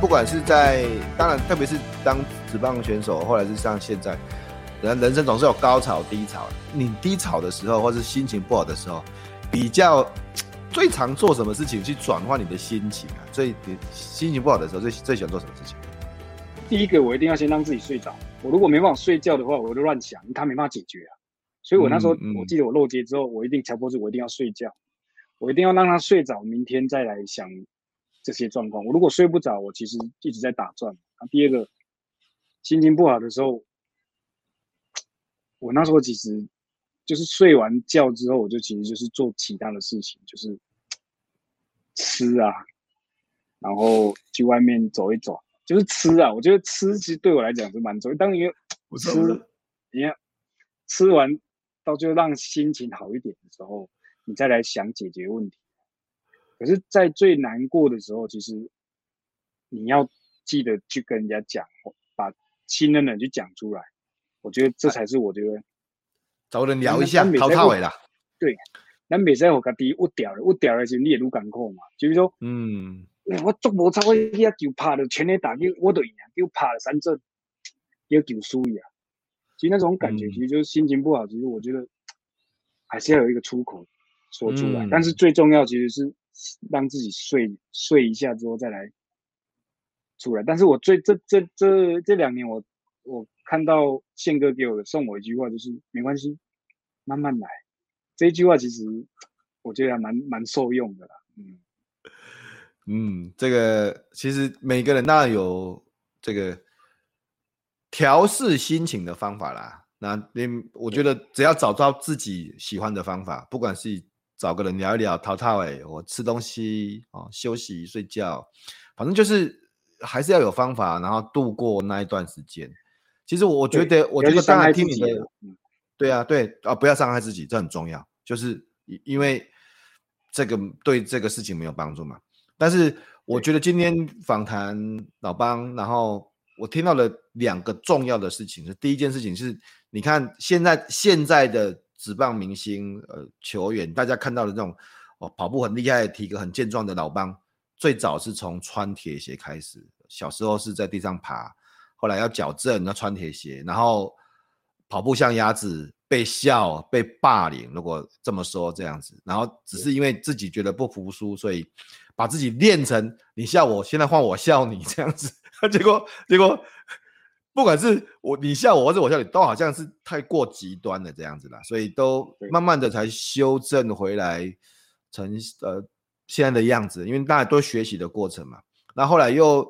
不管是在，当然，特别是当职棒选手，或者是像现在，人人生总是有高潮低潮。你低潮的时候，或是心情不好的时候。比较最常做什么事情去转换你的心情啊？最你心情不好的时候，最最喜欢做什么事情？第一个，我一定要先让自己睡着。我如果没办法睡觉的话，我就乱想，他没办法解决啊。所以我那时候，嗯嗯、我记得我漏接之后，我一定强迫自己，我一定要睡觉，我一定要让他睡着，明天再来想这些状况。我如果睡不着，我其实一直在打转。啊，第二个，心情不好的时候，我那时候其实。就是睡完觉之后，我就其实就是做其他的事情，就是 吃啊，然后去外面走一走，就是吃啊。我觉得吃其实对我来讲是蛮重要。当你吃，你看吃完到最后让心情好一点的时候，你再来想解决问题。可是，在最难过的时候，其实你要记得去跟人家讲，把信任的人去讲出来。我觉得这才是我觉得。找人聊一下，滔滔的啦。对，咱袂使互家己郁掉了，郁掉了时你也愈艰苦嘛。就是说，嗯，我做无差，我一就拍了全垒打，就我都赢，就拍了三振，又就输呀。其实那种感觉，其实就是心情不好。其实我觉得还是要有一个出口说出来。嗯、但是最重要，其实是让自己睡睡一下之后再来出来。但是我最这这这这两年我，我我。看到宪哥给我的送我一句话，就是没关系，慢慢来。这一句话其实我觉得还蛮蛮受用的啦。嗯嗯，这个其实每个人当然有这个调试心情的方法啦。那你我觉得只要找到自己喜欢的方法，不管是找个人聊一聊、淘淘哎，我吃东西哦、休息、睡觉，反正就是还是要有方法，然后度过那一段时间。其实我觉得，我觉得当然听你的，对啊，对啊，不要伤害自己，这很重要。就是因为这个对这个事情没有帮助嘛。但是我觉得今天访谈老邦，然后我听到了两个重要的事情。是第一件事情是，你看现在现在的职棒明星呃球员，大家看到的这种哦跑步很厉害、体格很健壮的老邦，最早是从穿铁鞋开始，小时候是在地上爬，后来要矫正要穿铁鞋，然后跑步像鸭子。被笑、被霸凌，如果这么说这样子，然后只是因为自己觉得不服输，所以把自己练成你笑我，现在换我笑你 这样子，结果结果不管是我你笑我，或者我笑你，都好像是太过极端了这样子啦，所以都慢慢的才修正回来成呃现在的样子，因为大家都学习的过程嘛。那后来又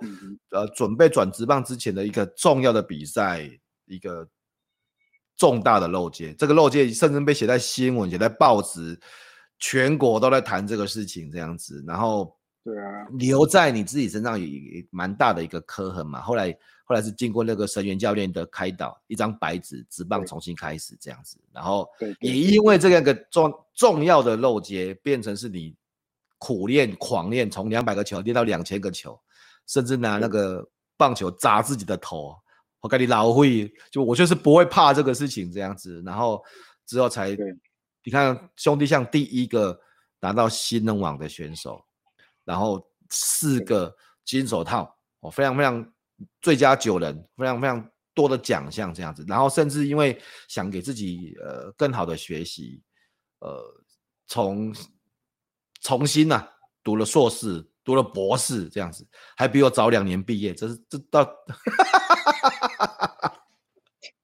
呃准备转职棒之前的一个重要的比赛一个。重大的漏接，这个漏接甚至被写在新闻、写在报纸，全国都在谈这个事情，这样子。然后，对啊，留在你自己身上也蛮大的一个磕痕嘛。后来，后来是经过那个神元教练的开导，一张白纸，职棒重新开始这样子。然后，也因为这样一个重重要的漏接，变成是你苦练、狂练，从两百个球练到两千个球，甚至拿那个棒球砸自己的头。我跟你老会，就我就是不会怕这个事情这样子，然后之后才，你看兄弟像第一个拿到新人网的选手，然后四个金手套，哦，非常非常最佳九人，非常非常多的奖项这样子，然后甚至因为想给自己呃更好的学习，呃，从重新呐、啊、读了硕士。读了博士这样子，还比我早两年毕业，这是这到，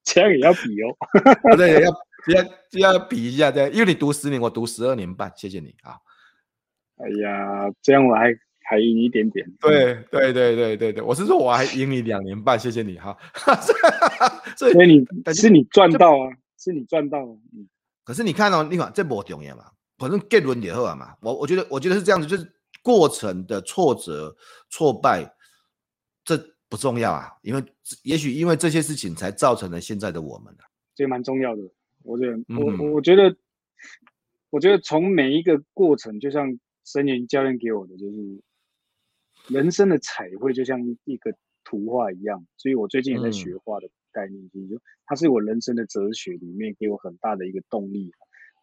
这样也要比哦，对，要要要比一下，对，因为你读十年，我读十二年半，谢谢你啊。哎呀，这样我还还赢你一点点。对对对对对对，我是说我还赢你两年半，谢谢你哈。所以你是你赚到啊，是你赚到。可是你看哦，你看这不重要嘛，反正结论也好嘛。我我觉得我觉得是这样子，就是。过程的挫折、挫败，这不重要啊，因为也许因为这些事情才造成了现在的我们啊，这蛮重要的。我觉得，我我觉得，我觉得从每一个过程，就像森林教练给我的，就是人生的彩绘就像一个图画一样。所以我最近也在学画的概念，就是它是我人生的哲学里面给我很大的一个动力。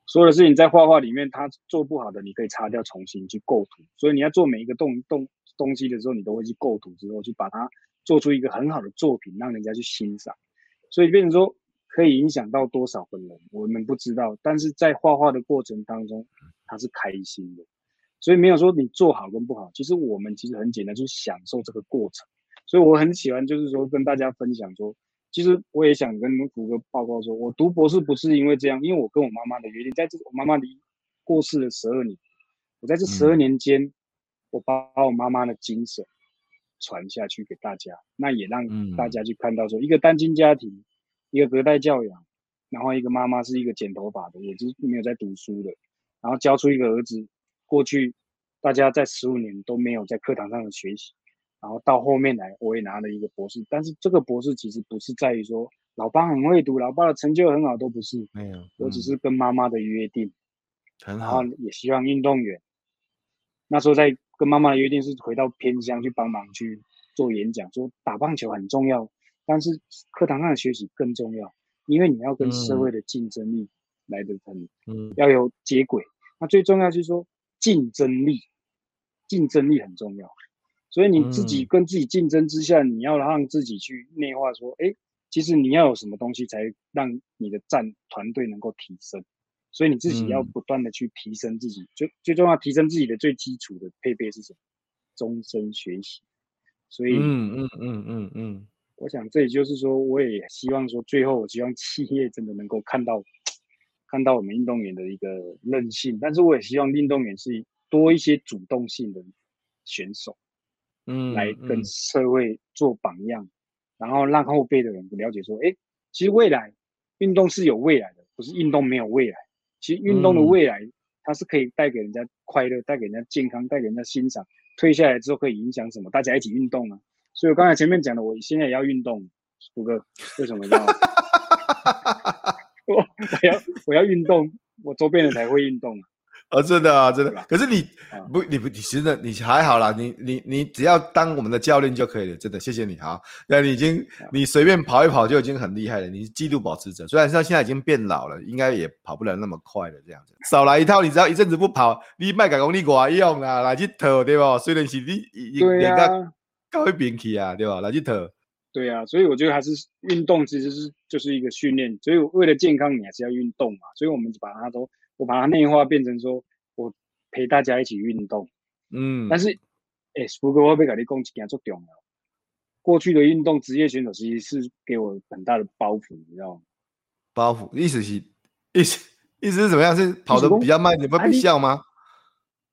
所有的事情在画画里面，他做不好的，你可以擦掉，重新去构图。所以你要做每一个动动东西的时候，你都会去构图之后，去把它做出一个很好的作品，让人家去欣赏。所以变成说，可以影响到多少个人，我们不知道。但是在画画的过程当中，他是开心的。所以没有说你做好跟不好，其实我们其实很简单，就是享受这个过程。所以我很喜欢，就是说跟大家分享说。其实我也想跟福哥报告说，我读博士不是因为这样，因为我跟我妈妈的约定，在这我妈妈离过世的十二年，我在这十二年间，我把我妈妈的精神传下去给大家，那也让大家去看到说，一个单亲家庭，一个隔代教养，然后一个妈妈是一个剪头发的，也就是没有在读书的，然后教出一个儿子，过去大家在十五年都没有在课堂上的学习。然后到后面来，我也拿了一个博士，但是这个博士其实不是在于说老爸很会读，老爸的成就很好，都不是。没有，我只是跟妈妈的约定，很好，然后也希望运动员那时候在跟妈妈的约定是回到偏乡去帮忙去做演讲，说打棒球很重要，但是课堂上的学习更重要，因为你要跟社会的竞争力来得很，嗯，要有接轨。那最重要就是说竞争力，竞争力很重要。所以你自己跟自己竞争之下，嗯、你要让自己去内化说，哎，其实你要有什么东西才让你的战团队能够提升？所以你自己要不断的去提升自己，嗯、最最重要提升自己的最基础的配备是什么？终身学习。所以，嗯嗯嗯嗯嗯，嗯，我想这也就是说，我也希望说，最后我希望企业真的能够看到，看到我们运动员的一个韧性，但是我也希望运动员是多一些主动性的选手。嗯，来跟社会做榜样，嗯嗯，然后让后辈的人不了解说，哎，其实未来运动是有未来的，不是运动没有未来。其实运动的未来，它是可以带给人家快乐，带给人家健康，带给人家欣赏。退下来之后可以影响什么？大家一起运动啊！所以我刚才前面讲的，我现在也要运动，胡哥，为什么要？我我要我要运动，我周边人才会运动啊。哦，真的啊，真的。可是你不，你不，你其实你还好啦，你你你只要当我们的教练就可以了，真的，谢谢你哈。那你已经你随便跑一跑就已经很厉害了，你是纪录保持者。虽然说现在已经变老了，应该也跑不了那么快了，这样子。少来一套，你只要一阵子不跑，你卖改功力管用啊，来去投对吧？虽然是你练个高一边去啊，对吧？来去投。对啊，所以我觉得还是运动其实是就是一个训练，所以为了健康，你还是要运动嘛。所以我们就把它都。我把它内化变成说，我陪大家一起运动，嗯，但是，哎、欸，不过我被改立攻击给他做重了。过去的运动职业选手其实是给我很大的包袱，你知道吗？包袱意思是意思意思是怎么样？是跑得比较慢，你不会比笑吗？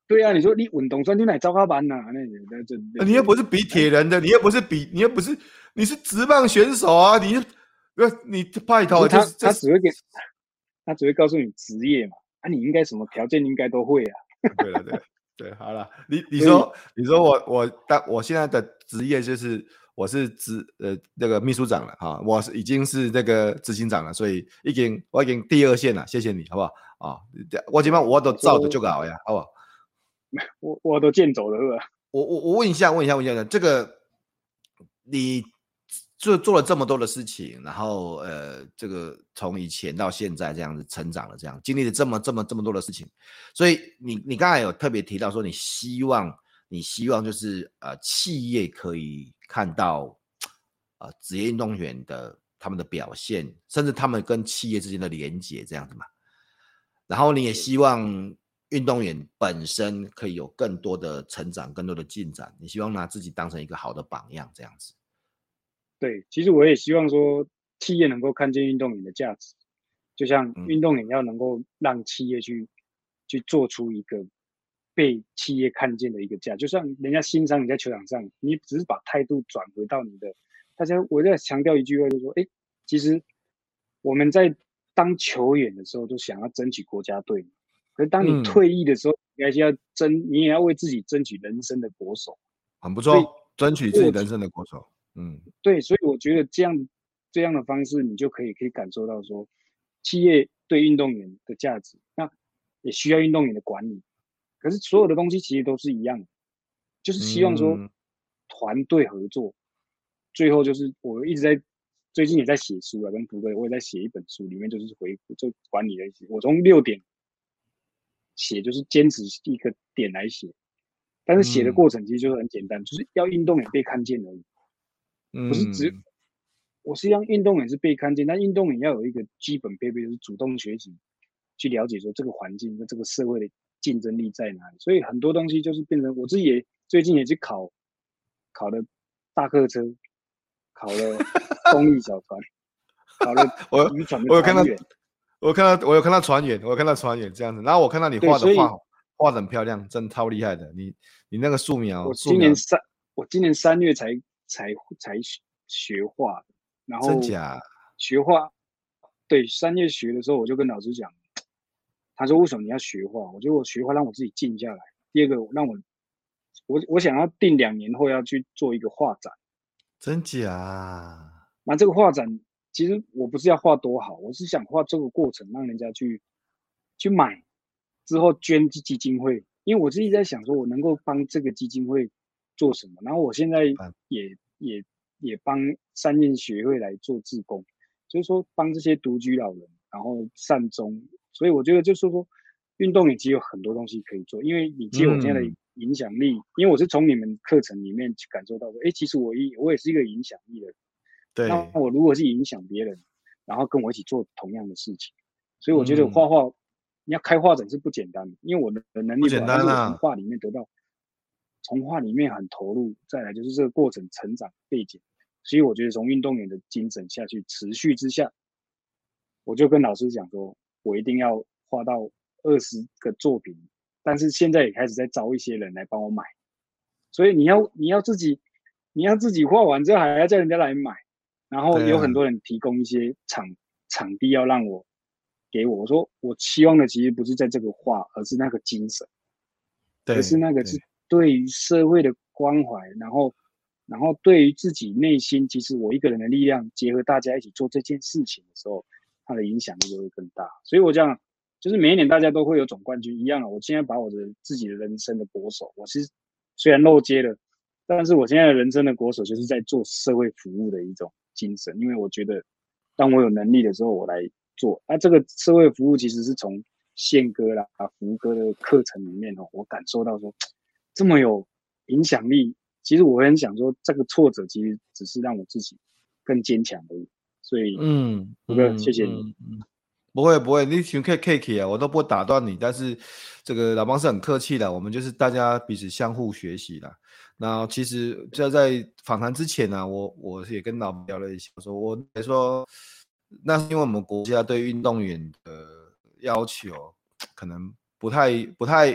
对啊，你说你运动专你来糟糕班呐？那那这，你又不是比铁人的，你又不是比，你又不是，你是职棒选手啊！你不，你派头他他只会给，他只会告诉你职业嘛。啊，你应该什么条件应该都会啊。对了，对对，好了，你你说你说我我当我现在的职业就是我是执呃那个秘书长了哈，我是已经是那个执行长了，所以已经我已经第二线了，谢谢你好不好啊？我基本上我都照着就搞呀，好不好？我我都见走了是吧？我我我问一下问一下问一下，这个你。做做了这么多的事情，然后呃，这个从以前到现在这样子成长了，这样经历了这么这么这么多的事情，所以你你刚才有特别提到说，你希望你希望就是呃企业可以看到呃职业运动员的他们的表现，甚至他们跟企业之间的连接这样子嘛，然后你也希望运动员本身可以有更多的成长，更多的进展，你希望拿自己当成一个好的榜样这样子。对，其实我也希望说，企业能够看见运动员的价值，就像运动员要能够让企业去、嗯、去做出一个被企业看见的一个价，就像人家欣赏你在球场上，你只是把态度转回到你的。大家我在强调一句话，就是说，哎，其实我们在当球员的时候，都想要争取国家队，可是当你退役的时候，你还是要争，你也要为自己争取人生的国手。很不错，争取自己人生的国手。嗯，对，所以我觉得这样这样的方式，你就可以可以感受到说，企业对运动员的价值，那也需要运动员的管理。可是所有的东西其实都是一样的，就是希望说团队合作。嗯、最后就是我一直在最近也在写书啊，跟福哥我也在写一本书，里面就是回顾就管理的一些。我从六点写，就是坚持一个点来写，但是写的过程其实就是很简单，嗯、就是要运动员被看见而已。不是只，我实际上运动员是被看见，但运动员要有一个基本配备，就是主动学习，去了解说这个环境跟这个社会的竞争力在哪里。所以很多东西就是变成我自己也最近也去考，考了大客车，考了公益小船，考了渔船的船员。我有看到，我有看到，我有看到船员，我有看到船员这样子。然后我看到你画的画画的很漂亮，真的超厉害的。你你那个素描，我今年三，我今年三月才。才才学画，然后真假学画，对，三月学的时候，我就跟老师讲，他说为什么你要学画？我觉得我学画让我自己静下来。第二个让我，我我想要定两年后要去做一个画展，真假？那这个画展其实我不是要画多好，我是想画这个过程，让人家去去买，之后捐基基金会，因为我自己在想说，我能够帮这个基金会做什么？然后我现在也。也也帮三运学会来做志工，就是说帮这些独居老人，然后善终。所以我觉得就是说，运动也其实有很多东西可以做，因为你借我现在的影响力，嗯、因为我是从你们课程里面去感受到说，哎，其实我一我也是一个影响力的人。对。那我如果是影响别人，然后跟我一起做同样的事情，所以我觉得画画，嗯、你要开画展是不简单的，因为我的能力不简单啊，从画里面得到。从画里面很投入，再来就是这个过程成长背景，所以我觉得从运动员的精神下去持续之下，我就跟老师讲说，我一定要画到二十个作品，但是现在也开始在招一些人来帮我买，所以你要你要自己你要自己画完之后还要叫人家来买，然后有很多人提供一些场场地要让我给我，我说我期望的其实不是在这个画，而是那个精神，而是那个是。对于社会的关怀，然后，然后对于自己内心，其实我一个人的力量结合大家一起做这件事情的时候，它的影响力就会更大。所以我这样就是每一年大家都会有总冠军一样啊。我现在把我的自己的人生的国手，我是虽然漏接了，但是我现在的人生的国手就是在做社会服务的一种精神，因为我觉得当我有能力的时候，我来做。那、这个社会服务其实是从宪哥啦、福哥的课程里面哦，我感受到说这么有影响力。其实我很想说，这个挫折其实只是让我自己更坚强而已。所以，嗯，不哥，谢谢你。嗯不会不会，你请客客气啊，我都不会打断你。但是这个老帮是很客气的，我们就是大家彼此相互学习的。那其实就在访谈之前呢、啊，我我也跟老聊了一下，我说我来说，那是因为我们国家对运动员的要求可能不太不太，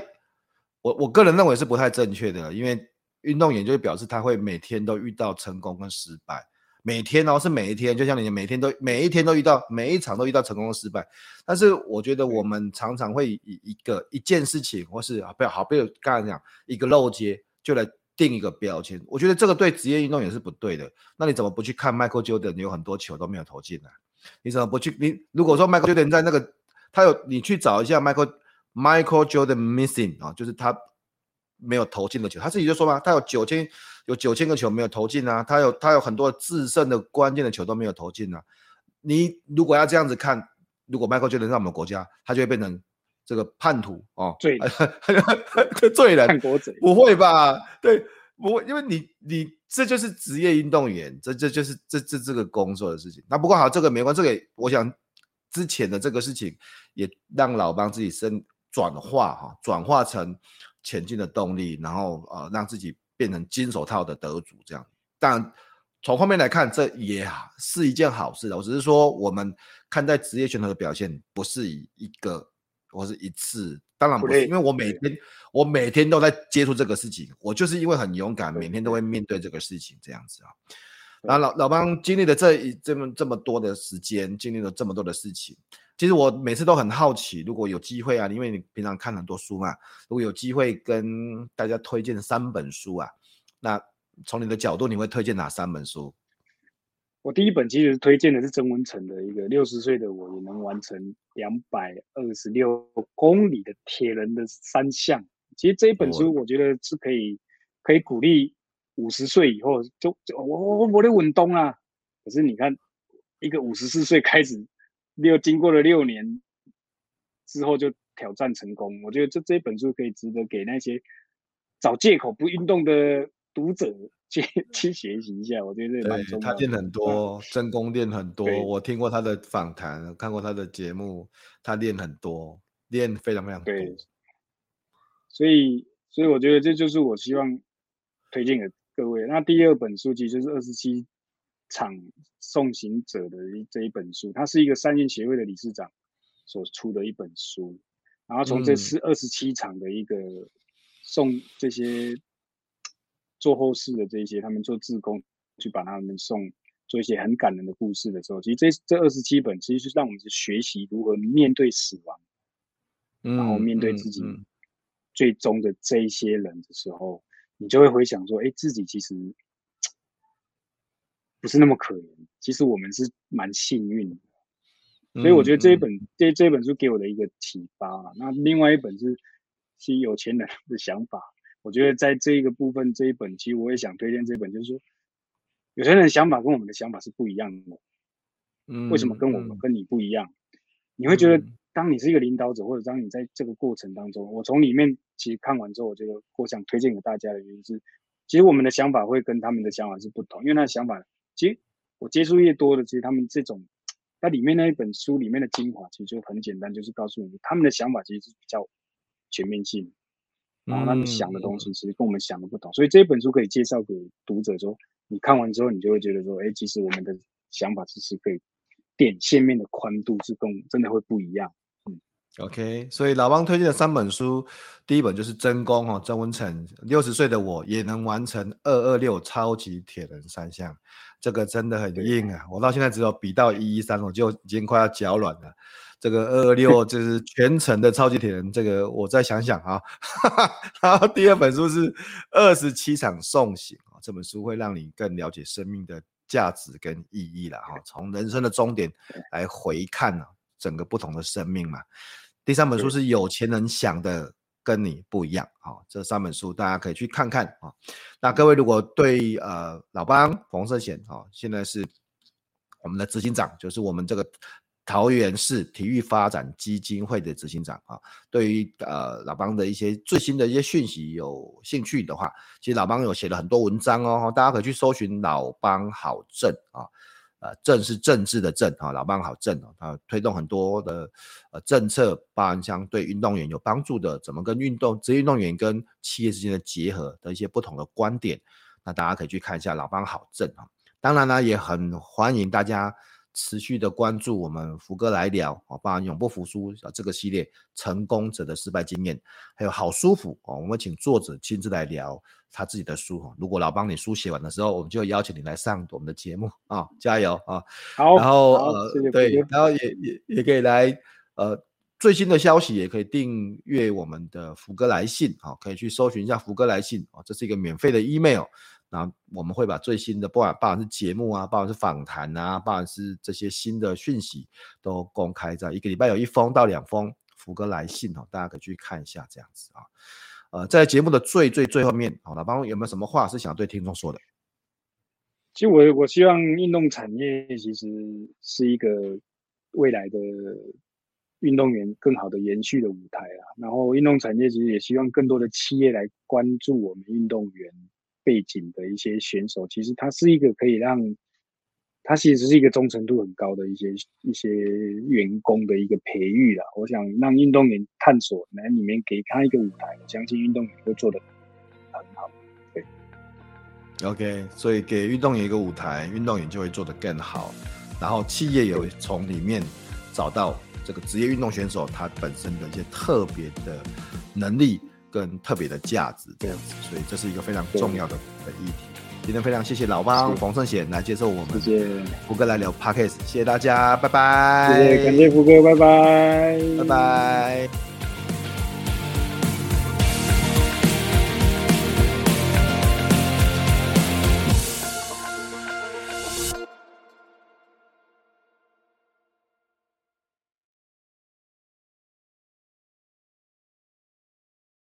我我个人认为是不太正确的，因为运动员就表示他会每天都遇到成功跟失败。每天哦，是每一天，就像你每天都每一天都遇到每一场都遇到成功的失败，但是我觉得我们常常会以一个一件事情，或是啊不要好，比如刚才讲一个漏接就来定一个标签，我觉得这个对职业运动员是不对的。那你怎么不去看 Michael Jordan 有很多球都没有投进来？你怎么不去？你如果说 Michael Jordan 在那个他有你去找一下 Michael Michael Jordan missing 啊，就是他。没有投进的球，他自己就说嘛，他有九千有九千个球没有投进啊，他有他有很多制胜的关键的球都没有投进啊。你如果要这样子看，如果 Michael Jordan 在我们国家，他就会变成这个叛徒哦，罪罪人，叛国贼不会吧？对，不会，因为你你这就是职业运动员，这这就是这这这个工作的事情。那不过好，这个没关系，这个我想之前的这个事情也让老帮自己生转化哈，转化成。前进的动力，然后呃，让自己变成金手套的得主，这样。但从后面来看，这也是一件好事的。我只是说，我们看待职业选手的表现，不是以一个或是一次，当然不是，因为我每天我每天都在接触这个事情，我就是因为很勇敢，每天都会面对这个事情，这样子啊。然后老老帮经历了这一这么这么多的时间，经历了这么多的事情。其实我每次都很好奇，如果有机会啊，因为你平常看很多书嘛，如果有机会跟大家推荐三本书啊，那从你的角度，你会推荐哪三本书？我第一本其实推荐的是曾文成的一个六十岁的我也能完成两百二十六公里的铁人的三项。其实这一本书我觉得是可以可以鼓励五十岁以后就就我我我的运动啊，可是你看一个五十四岁开始。六经过了六年之后就挑战成功，我觉得这这本书可以值得给那些找借口不运动的读者去 去学习一下。我觉得这蛮重要的。他练很多，真功练很多。我听过他的访谈，看过他的节目，他练很多，练非常非常多。对，所以所以我觉得这就是我希望推荐给各位。那第二本书其实就是二十七。场送行者的这一本书，它是一个三运协会的理事长所出的一本书。然后从这次二十七场的一个送这些做后事的这些，他们做志工去把他们送做一些很感人的故事的时候，其实这这二十七本其实是让我们去学习如何面对死亡，然后面对自己最终的这一些人的时候，你就会回想说，哎，自己其实。不是那么可怜，其实我们是蛮幸运的，所以我觉得这一本、嗯、这这本书给我的一个启发啊。那另外一本是其实有钱人的想法，我觉得在这一个部分这一本，其实我也想推荐这本，就是说有钱人的想法跟我们的想法是不一样的。嗯，为什么跟我们跟你不一样？你会觉得当你是一个领导者，或者当你在这个过程当中，我从里面其实看完之后，我觉得我想推荐给大家的原因是，其实我们的想法会跟他们的想法是不同，因为他的想法。其实我接触越多的，其实他们这种，那里面那一本书里面的精华，其实就很简单，就是告诉你他们的想法其实是比较全面性，然后他们想的东西其实跟我们想的不同，所以这一本书可以介绍给读者说，你看完之后，你就会觉得说，哎，其实我们的想法其实可以点线面的宽度是跟真的会不一样。OK，所以老汪推荐的三本书，第一本就是真功哦，曾文诚六十岁的我也能完成二二六超级铁人三项，这个真的很硬啊！我到现在只有比到一一三，我就已经快要脚软了。这个二二六 就是全程的超级铁人，这个我再想想啊。然后第二本书是二十七场送行啊，这本书会让你更了解生命的价值跟意义了哈，从人生的终点来回看整个不同的生命嘛。第三本书是有钱人想的跟你不一样。好，这三本书大家可以去看看啊。那各位如果对呃老邦冯胜贤啊，现在是我们的执行长，就是我们这个。桃园市体育发展基金会的执行长啊，对于呃老邦的一些最新的一些讯息有兴趣的话，其实老邦有写了很多文章哦，大家可以去搜寻老邦好正啊，呃政是政治的政啊，老帮好政啊，他推动很多的呃政策，包含像对运动员有帮助的，怎么跟运动职业运动员跟企业之间的结合的一些不同的观点，那大家可以去看一下老帮好政啊，当然呢也很欢迎大家。持续的关注我们福哥来聊啊，包含永不服输啊这个系列成功者的失败经验，还有好舒服啊，我们请作者亲自来聊他自己的书。如果老帮你书写完的时候，我们就邀请你来上我们的节目啊，加油啊！好，然后呃对，然后也也也可以来呃最新的消息也可以订阅我们的福哥来信啊，可以去搜寻一下福哥来信啊，这是一个免费的 email。那我们会把最新的，不管不管是节目啊，不管是访谈啊，不管是这些新的讯息，都公开在一个礼拜有一封到两封福哥来信哦，大家可以去看一下这样子啊。呃，在节目的最最最后面，好，老帮有没有什么话是想对听众说的？其实我我希望运动产业其实是一个未来的运动员更好的延续的舞台啊。然后运动产业其实也希望更多的企业来关注我们运动员。背景的一些选手，其实他是一个可以让他其实是一个忠诚度很高的一些一些员工的一个培育啦。我想让运动员探索来里面给他一个舞台，我相信运动员会做得很好。对，OK，所以给运动员一个舞台，运动员就会做得更好。然后企业也会从里面找到这个职业运动选手他本身的一些特别的能力。跟特别的价值这样子，所以这是一个非常重要的的议题。今天非常谢谢老汪冯胜贤来接受我们，谢谢胡哥来聊 Podcast，谢谢大家，拜拜。谢谢，感谢胡哥，拜拜，拜拜。